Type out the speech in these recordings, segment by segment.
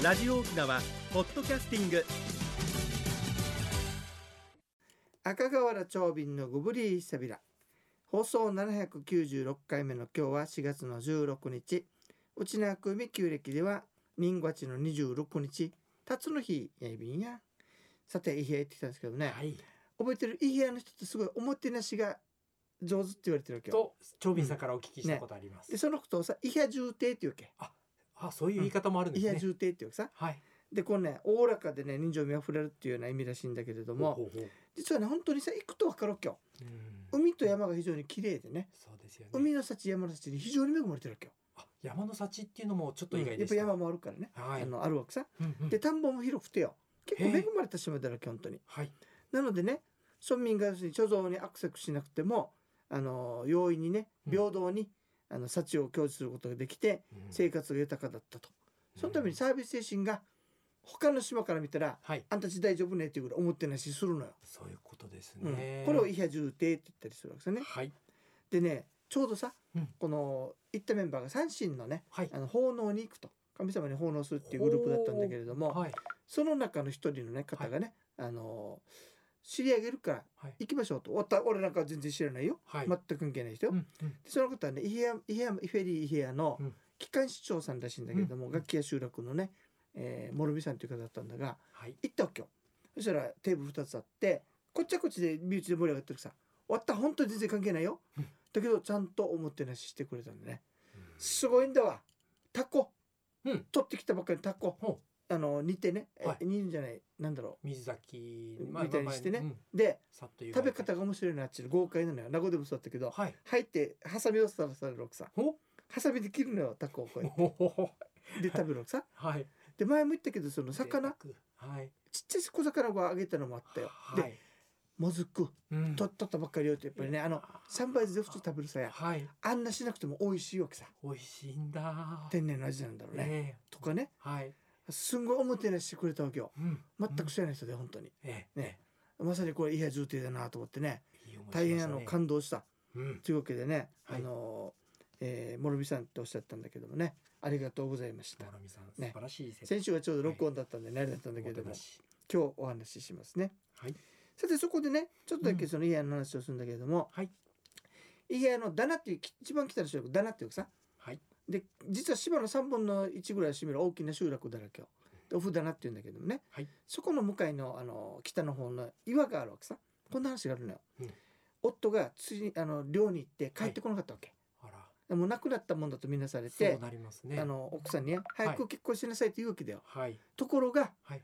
ラジオ沖縄ポッドキャスティング。赤瓦長瓶のグブリーサビラ。放送796回目の今日は4月の16日。内縄組旧暦では人月の26日。辰の日やいびんや。さて伊平行ってきたんですけどね、はい。覚えてる伊平屋の人ってすごいおもてなしが上手って言われてるわけよ。と長瓶さんからお聞きしたことあります。でそのことをさ伊平重帝っていうわけあ、そういう言い方もあるんですね。伊平重帝っていうわけさ。はい。でこのねおおらかでね人情味あふれるっていうような意味らしいんだけれども実はね本当にさ行くと分かるわけよ。うん。海と山が非常に綺麗でね。そうですよね。海の幸山の幸に非常に恵まれてるわけよ。あ、山の幸っていうのもちょっと意外やでした。っぱ山もあるからね、はい。あのあるわけさ。うんうん。で田んぼも広くてよ。結構恵まれた島だらけ本当に。はい。なのでね村民が要するに貯蔵にアクセスしなくてもあの容易にねうん。平等に、あの幸を享受することができてうん生活が豊かだったと、そのためにサービス精神が他の島から見たらはい。あんたち大丈夫ねっていうぐらい思ってなしするのよ、そういうことですうんね。これを伊平重帝って言ったりするわけですよねはい。でねちょうどさ、うんこの行ったメンバーが三神のねはい。あの奉納に行くと神様に奉納するっていうグループだったんだけれども、はい。その中の一人のね方がね、あの知り上げるからはい。行きましょうと。おった俺なんか全然知らないよ、はい。全く関係ない人。よ、うんうん。でその方はねイヘアイヘアイフェリーイヘアのうん。機関市長さんらしいんだけれども、うん。楽器屋集落のね、えー、諸見さんという方だったんだがはい。行ったわけよ。そしたらテーブル2つあってこっちはこっちで身内で盛り上がってるさ終わった本当に全然関係ないよ、うん。だけどちゃんとおもてなししてくれたんだね。すごいんだわ。タコ、うん。取ってきたばっかりのタコ。ほあの煮てね、えはい。煮るんじゃないなんだろ水炊きみたいにしてね。うん。うでさっと湯が食べ方が面白いなあっちの豪快なのよ。名護でもそうだったけどはい。入ってハサミをさらされるわけさほハサミで切るのよタコをこうやって。で食べるわけさはい。で前も言ったけどその魚。はい。ちっちゃい小魚をあげたのもあったよ、ではい。もずく。うん。と取ったばっかりよってやっぱりねあの三倍で普通食べるさや。はい。あんなしなくても美味しいわけさ。美味しいんだ。天然の味なんだろうね、ねとかね。はい。すんごいおもてなししてくれたわけよ。うん。全く知らない人で本当に。えね。まさにこれ伊平重帝だなと思ってね。えいい思いしま大変あのしたね感動した。うん。というわけでね、はい。あのえー、諸見さんっておっしゃったんだけどもね。ありがとうございました。諸見さんね。素晴らしい説先週はちょうど録音だったんで慣れだったんだけれども、今日お話ししますね。はい。さてそこでねちょっとだけそのイヘアの話をするんだけれども、はい。イヘアのダナっていう一番北の集落ダナっていうかさはいで実は島の3分の1ぐらいを占める。大きな集落だらけよでオフダナっていうんだけどもね、はい。そこの向かいのあの北の方の岩があるわけさ。こんな話があるのよ、うん。夫が釣りあの漁に行って帰ってこなかったわけ、あら。でもう亡くなったもんだとみなされてそうなりますね。あの奥さんにね早く結婚しなさいと言うわけだよ、はい。ところがはい。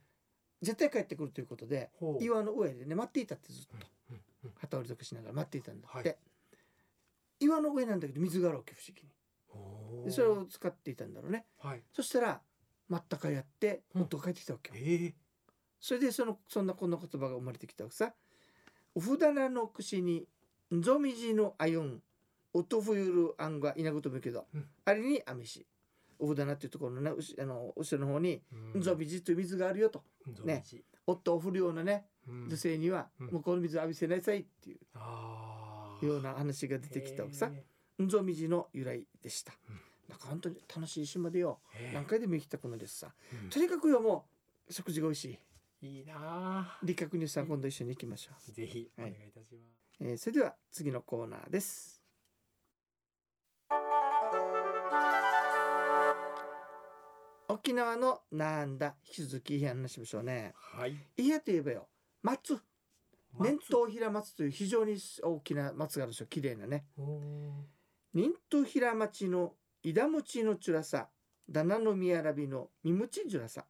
絶対帰ってくるということで岩の上でね待っていたってずっと。うんうん旗織り族しながら待っていたんだって、はい。岩の上なんだけど水があるわけ不思議にでそれを使っていたんだろうね。はい。そしたら待ったかやってうん。夫が帰ってきたわけよ、ええそれでそのそんなこんな言葉が生まれてきたわけさ「おふだなの串にんぞみじのあよんおとふゆるあんがいなこともけど、うん。あれにあめし」おふだなっていうところのねうしあの後ろの方にうん。んぞみじという水があるよと。ね。夫を振るようなねうん。女性にはうん。向こうの水を浴びせなさいっていうような話が出てきたわけさ。へんぞみじの由来でした、うんなんか本当に楽しい島でよ。え。何回でも行きたくなるですさ。うん。とにかくよもう食事が美味しい。いいなあ。理覚乳さん今度一緒に行きましょう、ぜひおはい。願いいたします。えーそれでは次のコーナーです。沖縄のなんだ引き続き伊平話しましょうね。はい。伊平といえばよ松。年頭平松という非常に大きな松があるでしょ綺麗なね。ほ忍頭平町の枝餅のちゅらさ棚の宮らびのみむちじゅらさ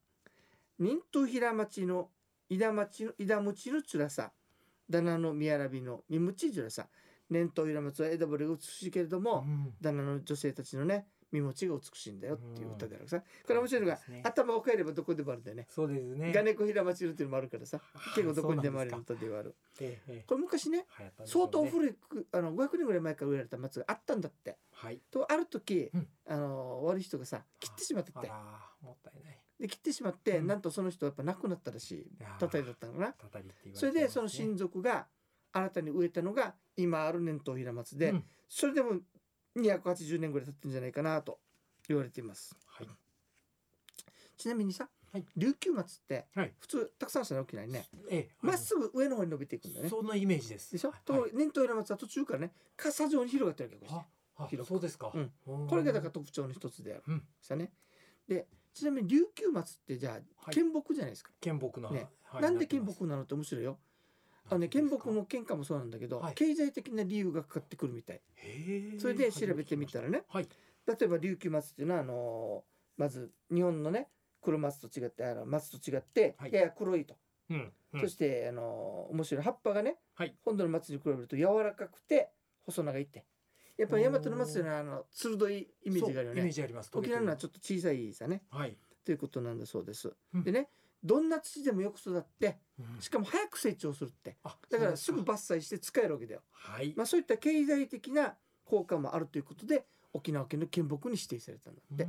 忍頭平町の枝町の枝餅のちゅらさ棚の宮らびのみむちじゅらさ年頭平松は枝ぶりが美しいけれどうも、うん。旦那の女性たちのね身持ちが美しいんだよっていう歌であるさ、これ面白いのが、ね。頭を変えればどこでもあるんだよね。そうですね。ガネコ平町るっていうのもあるからさ。あ結構どこにでもある歌ではある。ええええ。これ昔ねね。相当古いあの500年ぐらい前から植えられた松があったんだって。はい。とある時、うん。あの悪い人がさ切ってしまってって。もったいない。で切ってしまって、うん。なんとその人はやっぱ亡くなったらしい。たたりだったのかな。たたりって言われそれでその親族が新たに植えたのが今ある年頭平松で、うん。それでも280年ぐらい経ってるんじゃないかなと言われています。はい。ちちなみにさ、はい。琉球松ってはい。普通たくさんしたら大きないね。ええまっすぐ上の方に伸びていくんだよね。そんなイメージです。でしょ、はい。と年頭平松は途中からね傘状に広がってるわけこそうですか。うん。ここれがだから特徴の一つである。うん。でちなみに琉球松ってじゃあは木じゃないですか、県木のね。はい。なんで県ってます。木なのって面白いよあのね県木も県下もそうなんだけど、はい。経済的な理由がかかってくるみたい。それで調べてみたらね。はい。例えば琉球松っていうのはあのまず日本のね黒松と違ってあの松と違ってはい。やや黒いと、うんうん。そしてあの面白い葉っぱがね、はい。本土の松に比べると柔らかくて細長いって。やっぱり大和の松というのはあの鋭いイメージがあるよそうイメーねジあります。沖縄のはちょょっと小さいさね。はい。ということなんだそうです、うん。でねどんな土でもよく育ってうん。しかも早く成長するって。あだからすぐ伐採して使えるわけだよ、はい。まあ、そういった経済的な効果もあるということで沖縄県の県木に指定されたんだって、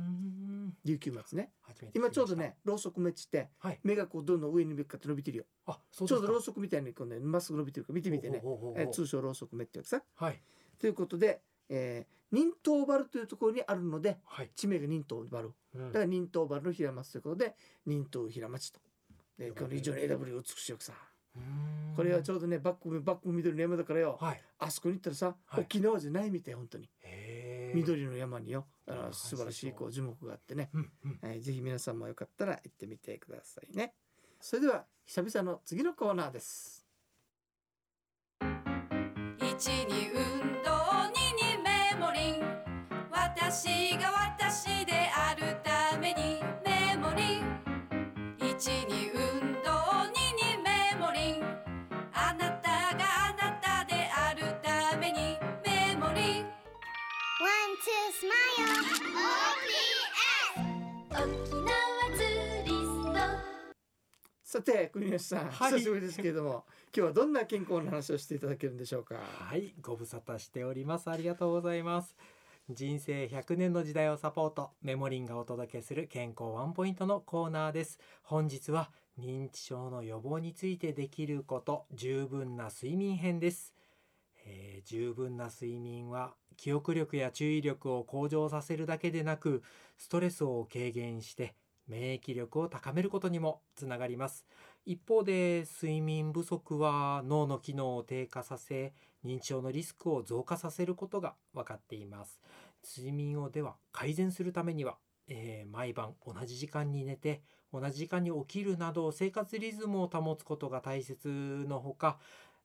琉球松ね。今ちょうどねろうそくめっちってはい。芽がこうどんどん上に向かって伸びてるよ。あそうちょうどろうそそくみたいにこうねまっすぐ伸びてるから見てみてね。えー通称ろうそく芽ってわけさ。はい。ということで、えー、忍冬原というところにあるのではい。地名が忍冬原うん。だから忍冬原の平松ということで忍冬平町とでこの非常に枝ぶりが美しいわけさこれはちょうどねバックバック緑の山だからよ。はい。あそこに行ったらさ、はい。沖縄じゃないみたい本当に。へえ緑の山によ。あの素晴らしいこう樹木があってね、うんうん。はい、ぜひ皆さんもよかったら行ってみてくださいね。それでは久々の次のコーナーです。一に運動二にメモリン。私が私であるためにメモリン。一にさて国吉さん、はい久しぶりですけれども今日はどんな健康の話をしていただけるんでしょうか？はい、ご無沙汰しております。ありがとうございます。人生100年の時代をサポート、メモリンがお届けする健康ワンポイントのコーナーです。本日は認知症の予防についてできること、十分な睡眠編です。えー十分な睡眠は記憶力や注意力を向上させるだけでなく、ストレスを軽減して免疫力を高めることにもつながります。一方で睡眠不足は脳の機能を低下させ認知症のリスクを増加させることが分かっています睡眠をでは改善するためには、えー毎晩同じ時間に寝て同じ時間に起きるなど生活リズムを保つことが大切のほか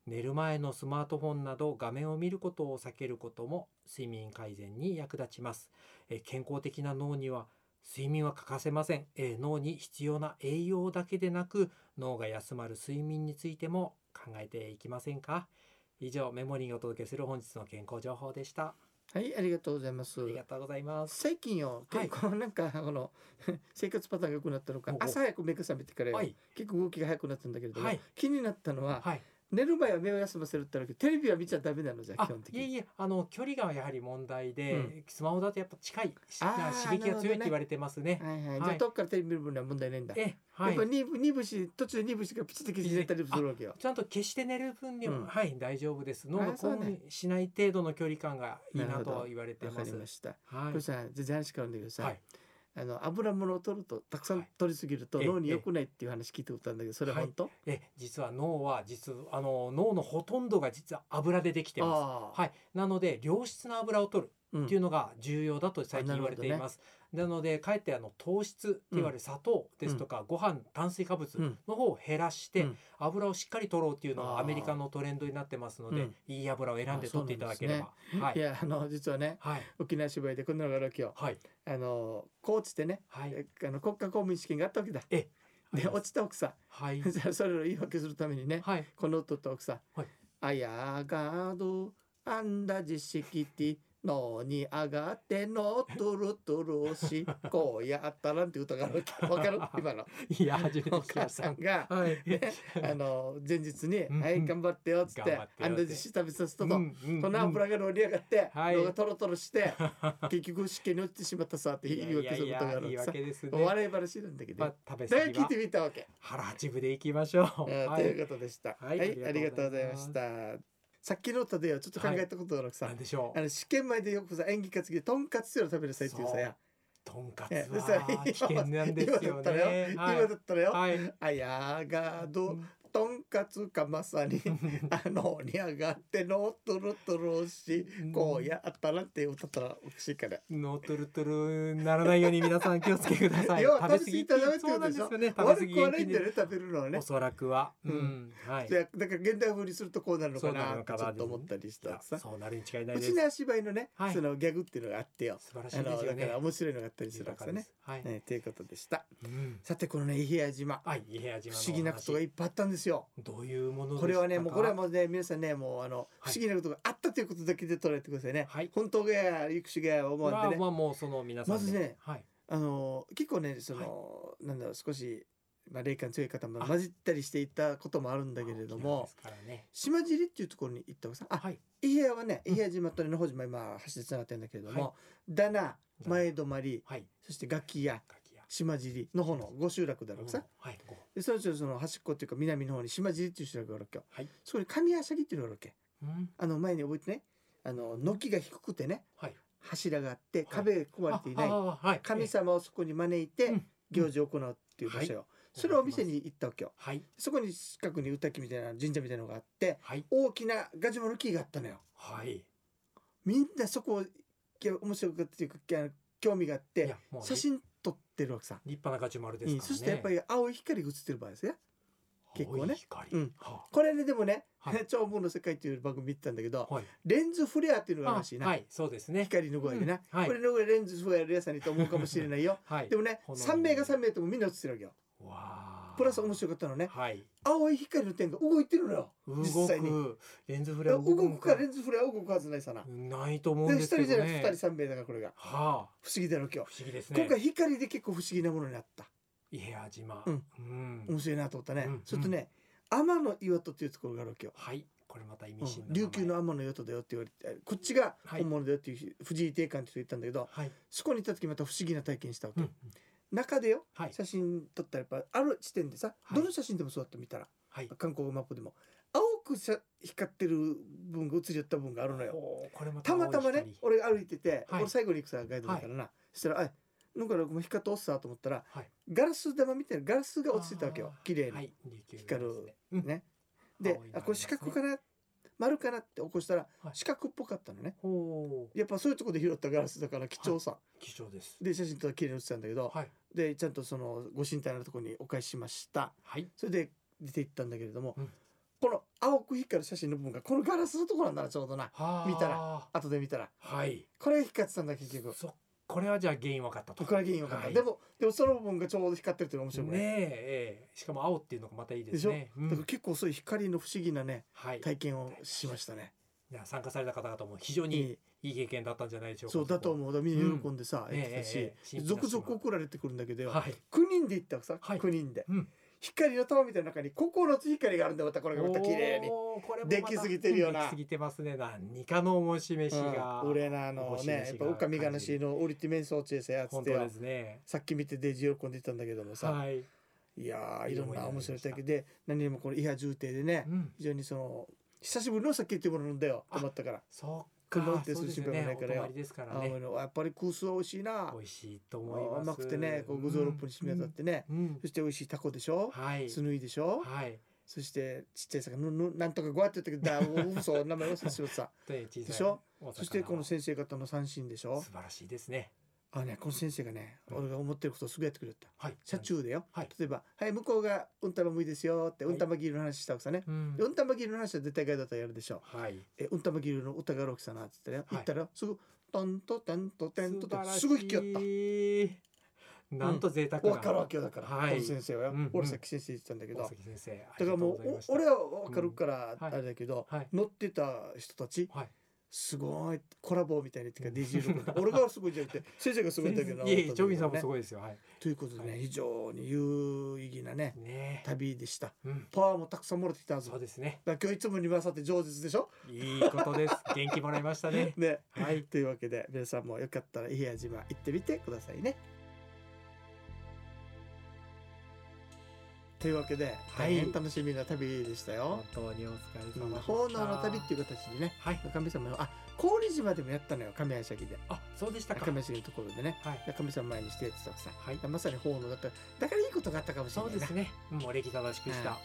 寝る前のスマートフォンなど画面を見ることを避けることも睡眠改善に役立ちます、えー健康的な脳には睡眠は欠かせません、えー脳に必要な栄養だけでなく脳が休まる睡眠についても考えていきませんか？以上メモリーがお届けする本日の健康情報でした。はいありがとうございます。ありがとうございます。最近よはい結構なんかこの 生活パターンが良くなったのか朝早く目が覚めてからよ、はい。結構動きが早くなったんだけれども、はい。気になったのは、はい寝る前は目を休ませるってあるけ。どテレビは見ちゃダメなのじゃ基本的に。いえいえあの距離がやはり問題で、うん。スマホだとやっぱ近い刺激が強いって言われてますね。はいはい、はい。じゃあどっからテレビ見る分には問題ないんだ、えはい。やっぱ二部し途中で二部しかピチッと消してたりするわけよ。ちゃんと消して寝る分には、うん。はい大丈夫です。脳が興奮しない程度の距離感がいいなとは言われてわかますりました、はい。これさ全然話変わるんだけどさ、はいあの油物を取るとたくさん取りすぎるとはい脳に良くないっていう話聞いたことあるんだけどそれは本当、え実は脳は実はあの脳のほとんどが実は油でできてます。はい、なので良質な油を取るうんっていうのが重要だと最近言われています。なのでかえってあの糖質って言われる砂糖ですとか、ご飯炭水化物うん。の方を減らして、うん。油をしっかり取ろうっていうのがアメリカのトレンドになってますので、うん。いい油を選んで取っていただければ。はい。いやあの実はねはい。沖縄芝居でこんなのがあるわけよ。はい。あの高知でね、はい。えあの国家公務員試験があったわけだ。えで落ちた奥さん。はい。それを言い訳するためにね、はい。この夫と奥さん。はい「あやがどあんだじしきてのに上がっての？とるとるしこうやったらん」って歌があるわかる？今の いや初めてお母。さんが、はい。ね、あの前日に「うんはい頑張ってよ」っつってあんだじし食べさせたと。うんうんこの油が乗り上がって、はい動画トロトロして 結局試験に落ちてしまったさって言い訳することがある。笑い話なんだけど、まあ食べ過ぎはら聞いてみたわけ。腹八分でいきましょう。ということでした。は、はいいありがとうございました。さっきの歌でよちょっと考えたことがあるさ、なんでしょう。あ。の試験前でよくさ演技担ぎでとんかつっていうの食べなさいっていう。さやとんかつは危険なんですよ今だったらよ。ね。今だったらよ、はい。あやがどうんとんかつかまさに あのに上がってのトロトロしこうやったらって歌ったらおかしいから。ノートルトルならないように皆さん気をつけてください。食べ過ぎたらダメってそうなんですよね。食べ過悪ぎくはないんだよ元ね食べるのはねお。そらくは。ううんん。はい。でだから現代風にするとこうなるのかなちょっと思ったりしたさ。そうなるに違いないうですち。の芝居のね、はいそのギャグっていうのがあってよ。素晴らしあのいですよね。だから面白いのがあったりするわけですね。はい。ねということでした。うん。さてこのね伊平屋島はい。伊平屋島の不思議なことがいっぱいあったんですよ。どういうものこれはねもうこれはもうね皆さんねもうあのはい不思議なことがあったということだけで捉えてくださいね。はい。本当がや行くしがや思わんでね。まあまあもうその皆さんでまずねはい。あの結構ねその、なんだろう少しまあ霊感強い方も混じったりしていったこともあるんだけれどもね。島尻っていうところに行ったわけさ。あはい。伊平屋はねうん伊平屋島とね野穂島今橋でつながってるんだけれども、はいだな前泊りはい。そして楽器屋ガキや。島尻の方の5集落だろうさ。はい。ごでそのうちのその端っこっていうか南の方に島尻っていう集落があるわけよ。はい。そこに神谷ぎっていうのがあるわけ。うん。あの前に覚えてねあの軒が低くてねはい。柱があって壁込まれていない、ああはい。神様をそこに招いてうん行事を行うっていう場所よ、はいそれをお店に行ったわけよはい。そこに近くに歌木みたいな神社みたいなのがあってはい。大きなガジュマの木があったのよはい。みんなそこ面白かっていうか興味があっいて写真撮ってるわけさ、立派なガチュマルですからね。うんそしてやっぱり青い光が映ってる場合ですね結構ね。うんはこれねでもねはい「長文の世界」っていう番組見てたんだけどあはい。レンズフレアっていうのがあるらしいな、はい。そうですね。光の具合でな、うんはいこれの上レンズフレアレアさんにと思うかもしれないよはい。でもね炎に3名が3名ともみんな映ってるわけよわあ。プラス面白かったのねはい。青い光の点が動いてるのよ動実際にくレンズフレア動くかレンズフレアは動くはずないさなないと思うんで1ですけど人じゃなくて2ね。人3名だからこれがはあ。不思議だろ今日、不思議ですね。今回光で結構不思議なものになった伊平屋島。うんうん。面白いなと思ったね、うんそれとね天の岩戸っていうところがあるわけよ、はい。これまた意味うん深な名前琉球の天の岩戸だよって言われてこっちがはい本物だよっていう藤井定館って人言ったんだけど、はい。そこに行った時また不思議な体験したわけ、うん。中でよはい。写真撮ったらやっぱある地点でさ、はい。どの写真でもそうだって見たら。はい。観光マップでも。青くさ光ってる分が映り寄った分があるのよ。ほうこれまたまたまね青い俺が歩いてて、はい。俺最後に行くさガイドだからな、そしたら「あなんかもう光っておっさ」と思ったら光ガラス玉みたいなガラスが落ちてたわけよ。あー。綺麗に、はい。光るね。うん。ねで青いのあこれ四角かな丸かなって起こしたらはい四角っぽかったのねほう。やっぱそういうところで拾ったガラスだから貴重さ、貴重です。で写真撮ったら綺麗に写ってたんだけど、はい。でちゃんとそのご神体のところにお返ししましたはい。それで出て行ったんだけれども、うんこの青く光る写真の部分がこのガラスのところなんだなちょうどなはあ。見たら。後で見たらはい。これが光ってたんだ結局そこれはじゃあ原因分かったと。これが原因分かった、はいでもでもその部分がちょうど光ってるっていうのが面白い、ねえええしかも青っていうのがまたいいでですね。うんだから結構そういう光の不思議なねはい。体験をしましたね、いや参加された方々も非常いにいいい経験だったんじゃないでしょうか。そうだとう。思うみんな喜んでさ、うんやってたし、ええ続々送られてくるんだけどよ、はい。9人で行ったさ、はい9人でうん。光の玉みたいな中に9つ光があるんだよまたこれがまた綺麗にできすぎてるよなできすぎてますね。何かのおし飯が。うん、俺なあのおねやっぱおかみがなしの降りて面相中せやつってですね。さっき見てデジ喜んでたんだけどもさ、はい。い、やーいろんな面白い体験いいで何よりもこの伊波重帝でね、うん。非常にその久しぶりの酒っていうもの飲んだよあと思ったからそう車運か。転する心配もないからよねね。のやっぱり空数は美味しいな美味しいと思います。甘くてねこう具雑六分に締め当たってね、うん。うんそして美味しいタコでしょ、はい。スヌイでしょ、はい。そしてちっちゃい魚ぬぬなんとかごわって言ったけどだう嘘名前忘れてしまった さでしょ？そしてこの先生方の三振でしょ？素晴らしいですね。あねこの先生がね、うん。俺が思ってることをすぐやってくれた。はい。車中でよ、はい。例えば「はい向こうがうんたまむいですよ」ってはいうんたまギルの話したわけさね、うん。でうんたまギルの話は絶対ガイドだったらやるでしょはい。えうんたまギルの歌がろきさなっつってね、はい。言ったらすぐトントテントテントテン素晴らしい。すぐ引き寄った。なんと贅沢な。分かるわけよだから、はい。先生は。よ、うんうん。俺さっき先生言ってたんだけど、先生。だからもう俺は分かるからあれだけど、はい。乗ってた人たちはい。すごいコラボみたいにっていうか DJ 俺がすごいじゃなくて 先生がすごいんだけどいえいえ、ジョビンさんもねすごいですよ。はい。ということでね、はい非常に有意義なねね旅でしたえ。うん。パワーもたくさんもらってきたそうですね。だ今日いつもに勝って上手でしょ？いいことです。元気もらいましたね。ねはい。というわけで皆さんもよかったら伊平屋島行ってみてくださいねというわけではい大変楽しみな旅でしたよ本。当にお疲れうん様でした。奉納の旅っていう形でねはい。神様のあ郡島でもやったのよ亀谷崎であ、そうでしたか。亀谷崎のところでねはい。で神様前にしてやってたさ、はいまさに奉納だっただからいいことがあったかもしれないなそうですね。もう礼儀正しくした。は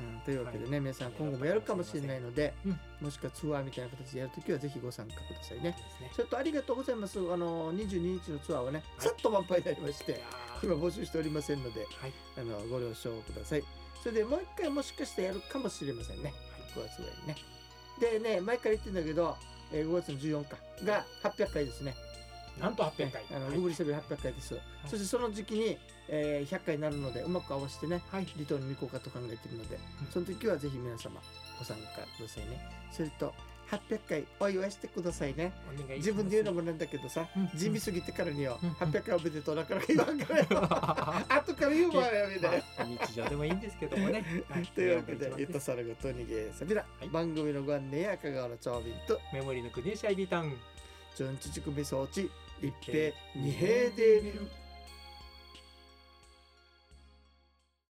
うん、というわけでね、皆さん今後もやるかもしれないので、うんもしくはツアーみたいな形でやるときはぜひご参加くださいね。ね。それとありがとうございます。あの22日のツアーはね、はいさっと満杯になりましいて、今募集しておりませんので、はい。あのご了承ください。それでもう一回もしかしてやるかもしれませんね。5月ぐらいにね。でね、前から言ってんだけど、えー5月の14日が800回ですね。なんと800回。あの、はいググリしゃべり800回です。そしてその時期に、えー100回になるので、うまく合わせてね、はい。離島に行こうかと考えているので、うんその時はぜひ皆様ご参加くださいね。それと800回お祝いしてくださいね。自分で言うのもなんだけどさ、うん地味すぎてからによ、うん800回おめでとうだから言わんからよ。後から言うもんやめだよ。まあ日常でもいいんですけどもね。はいというわけで、ゆったさらごとにげさびら、はい番組のご案内や香川の長瓶と、メモリーの国シャイビタン。準知識装置、一平二平で見る。